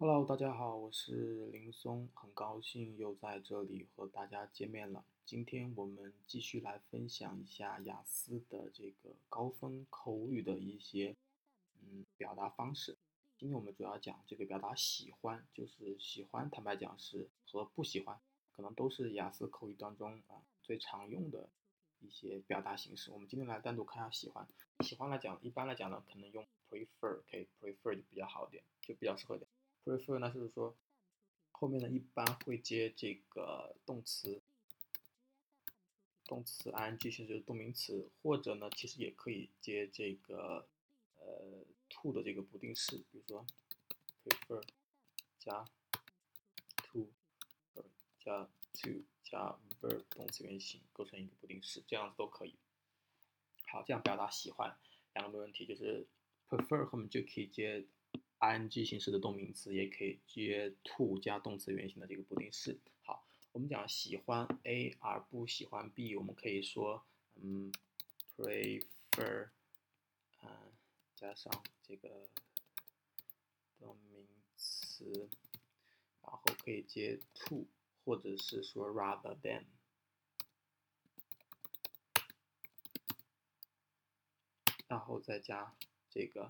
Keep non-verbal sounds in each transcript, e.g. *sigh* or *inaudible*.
Hello，大家好，我是林松，很高兴又在这里和大家见面了。今天我们继续来分享一下雅思的这个高分口语的一些嗯表达方式。今天我们主要讲这个表达喜欢，就是喜欢，坦白讲是和不喜欢，可能都是雅思口语当中啊最常用的一些表达形式。我们今天来单独看下喜欢。喜欢来讲，一般来讲呢，可能用 prefer，可以 prefer 就比较好点，就比较适合点。Prefer 呢，就是说后面呢一般会接这个动词，动词 ing 形式就是动名词，或者呢其实也可以接这个呃 to 的这个不定式，比如说 prefer 加 to 加 to 加 verb 动词原形构成一个不定式，这样子都可以。好，这样表达喜欢两个没问题，就是 prefer 后面就可以接。Ing 形式的动名词也可以接 to 加动词原形的这个不定式。好，我们讲喜欢 A 而不喜欢 B，我们可以说，嗯，prefer，嗯，加上这个动名词，然后可以接 to，或者是说 rather than，然后再加这个。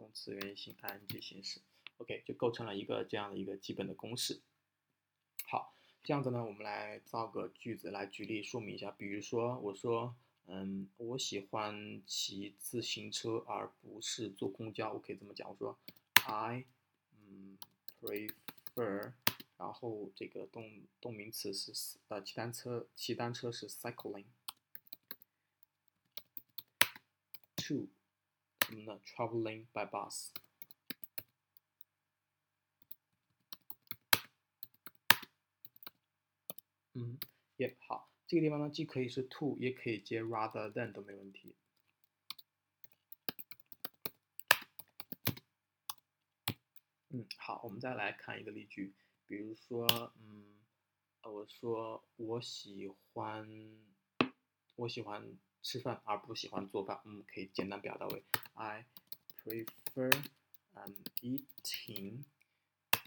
动词原形 ing 形式，OK 就构成了一个这样的一个基本的公式。好，这样子呢，我们来造个句子来举例说明一下。比如说，我说，嗯，我喜欢骑自行车而不是坐公交，我可以这么讲，我说，I，嗯，prefer，然后这个动动名词是呃骑单车，骑单车是 cycling，to。什么呢？Traveling by bus。嗯，也好，这个地方呢，既可以是 to，也可以接 rather than 都没问题。嗯，好，我们再来看一个例句，比如说，嗯，我说我喜欢，我喜欢。吃饭而不喜欢做饭，嗯，可以简单表达为 I prefer um eating，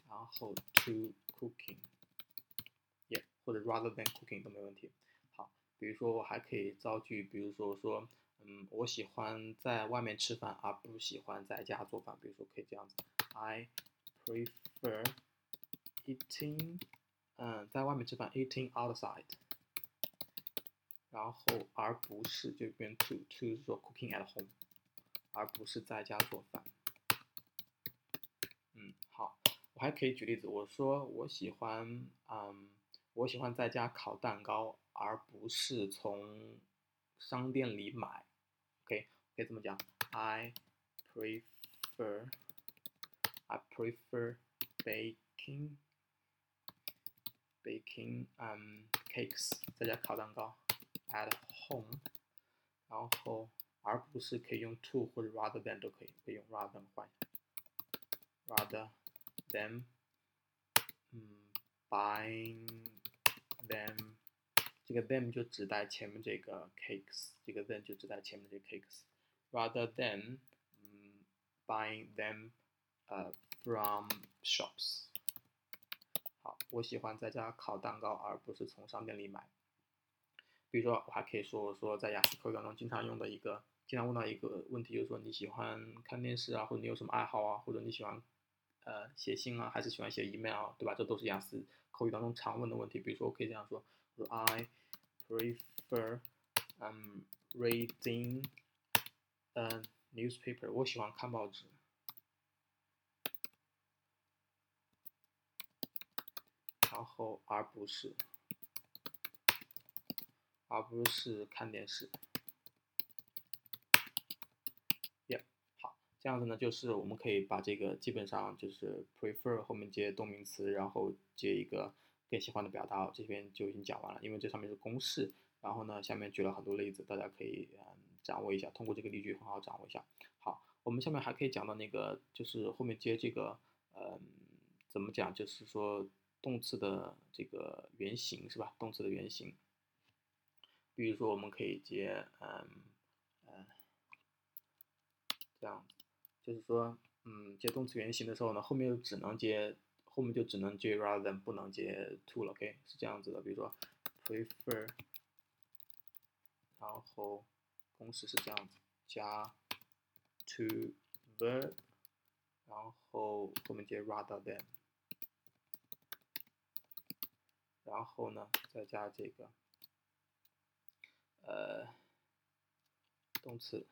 然后 to cooking，yeah，或者 rather than cooking 都没问题。好，比如说我还可以造句，比如说说，嗯，我喜欢在外面吃饭而不喜欢在家做饭，比如说可以这样子，I prefer eating，嗯，在外面吃饭，eating outside。然后，而不是就变 to to 做 cooking at home，而不是在家做饭。嗯，好，我还可以举例子，我说我喜欢，嗯，我喜欢在家烤蛋糕，而不是从商店里买。OK，可以这么讲，I prefer I prefer baking baking um cakes，在家烤蛋糕。at home，然后而不是可以用 to 或者 rather than 都可以，可以用 rather than 换，rather than，嗯，buying them，这个 them 就指代前面这个 cakes，这个 then 就指代前面这个 cakes，rather than，嗯，buying them，呃，from shops。好，我喜欢在家烤蛋糕，而不是从商店里买。比如说，我还可以说，我说在雅思口语当中经常用的一个，经常问到一个问题，就是说你喜欢看电视啊，或者你有什么爱好啊，或者你喜欢，呃，写信啊，还是喜欢写 email，对吧？这都是雅思口语当中常问的问题。比如说，我可以这样说，我说 I prefer um reading a newspaper，我喜欢看报纸，然后而不是。而不是看电视。耶，好，这样子呢，就是我们可以把这个基本上就是 prefer 后面接动名词，然后接一个更喜欢的表达，这边就已经讲完了。因为这上面是公式，然后呢，下面举了很多例子，大家可以嗯掌握一下，通过这个例句很好掌握一下。好，我们下面还可以讲到那个，就是后面接这个，嗯，怎么讲？就是说动词的这个原形是吧？动词的原形。比如说，我们可以接，嗯，嗯，这样，就是说，嗯接动词原形的时候呢，后面就只能接后面就只能接 rather than，不能接 to 了，OK 是这样子的。比如说 prefer，然后公式是这样子，加 to verb，然后后面接 rather than，然后呢再加这个呃动词。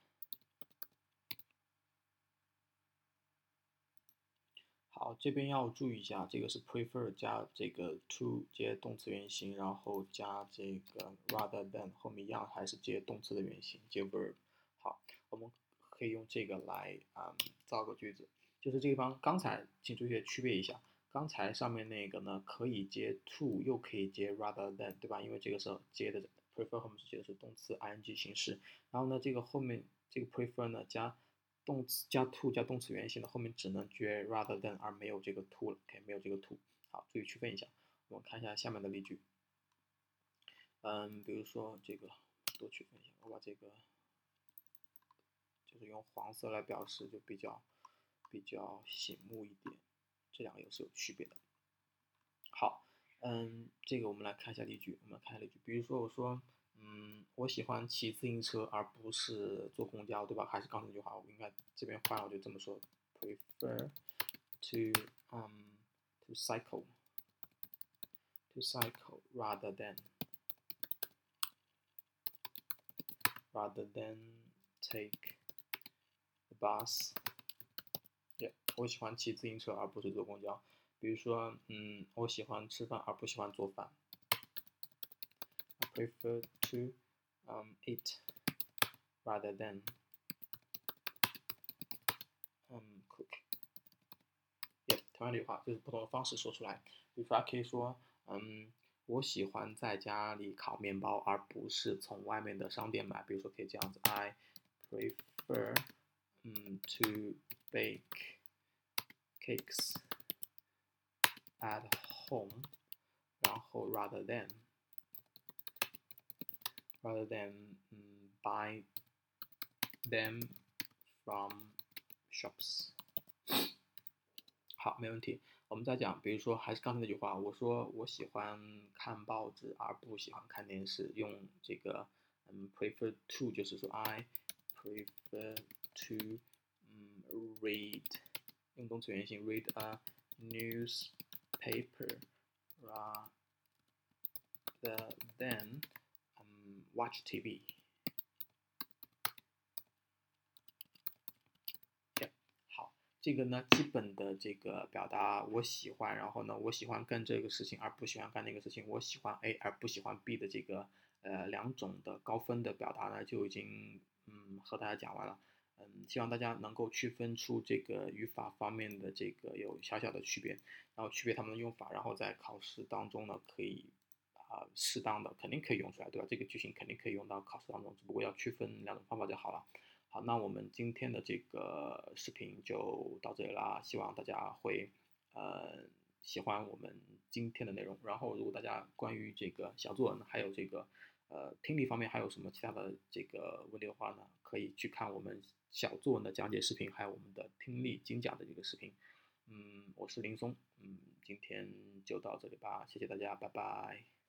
好，这边要注意一下，这个是 prefer 加这个 to 接动词原形，然后加这个 rather than 后面一样还是接动词的原形，接 verb。好，我们可以用这个来啊造个句子，就是这地方刚才请注意区别一下，刚才上面那个呢可以接 to 又可以接 rather than，对吧？因为这个时候接的 prefer 后面是接的是动词 ing 形式，然后呢这个后面这个 prefer 呢加。动词加 to 加动词原形的后面只能接 rather than，而没有这个 to 了，OK，没有这个 to。好，注意区分一下。我们看一下下面的例句。嗯，比如说这个多区分一下，我把这个就是用黄色来表示，就比较比较醒目一点。这两个又是有区别的。好，嗯，这个我们来看一下例句。我们来看例句，比如说我说。嗯，我喜欢骑自行车而不是坐公交，对吧？还是刚才那句话，我应该这边换，我就这么说：prefer to um to cycle to cycle rather than rather than take the bus。对，我喜欢骑自行车而不是坐公交。比如说，嗯，我喜欢吃饭而不喜欢做饭。I prefer to um, eat rather than um, cook. Yeah，同样的话就是不同的方式说出来。比如说，可以说，嗯，我喜欢在家里烤面包，而不是从外面的商店买。比如说，可以这样子：I prefer 嗯 to bake cakes at home，然后 rather than。rather than um, buy them from shops。好，没问题。我们再讲，比如说还是刚才那句话，我说我喜欢看报纸而不喜欢看电视，用这个嗯 *coughs* prefer to 就是说 I prefer to 嗯 read 用动词原形 read a Paper rather than watch TV。好，这个呢，基本的这个表达我喜欢，然后呢，我喜欢干这个事情而不喜欢干那个事情，我喜欢 A 而不喜欢 B 的这个呃两种的高分的表达呢，就已经嗯和大家讲完了。嗯，希望大家能够区分出这个语法方面的这个有小小的区别，然后区别它们的用法，然后在考试当中呢可以。啊，适当的肯定可以用出来，对吧？这个句型肯定可以用到考试当中，只不过要区分两种方法就好了。好，那我们今天的这个视频就到这里啦，希望大家会呃喜欢我们今天的内容。然后，如果大家关于这个小作文还有这个呃听力方面还有什么其他的这个问题的话呢，可以去看我们小作文的讲解视频，还有我们的听力精讲的这个视频。嗯，我是林松，嗯，今天就到这里吧，谢谢大家，拜拜。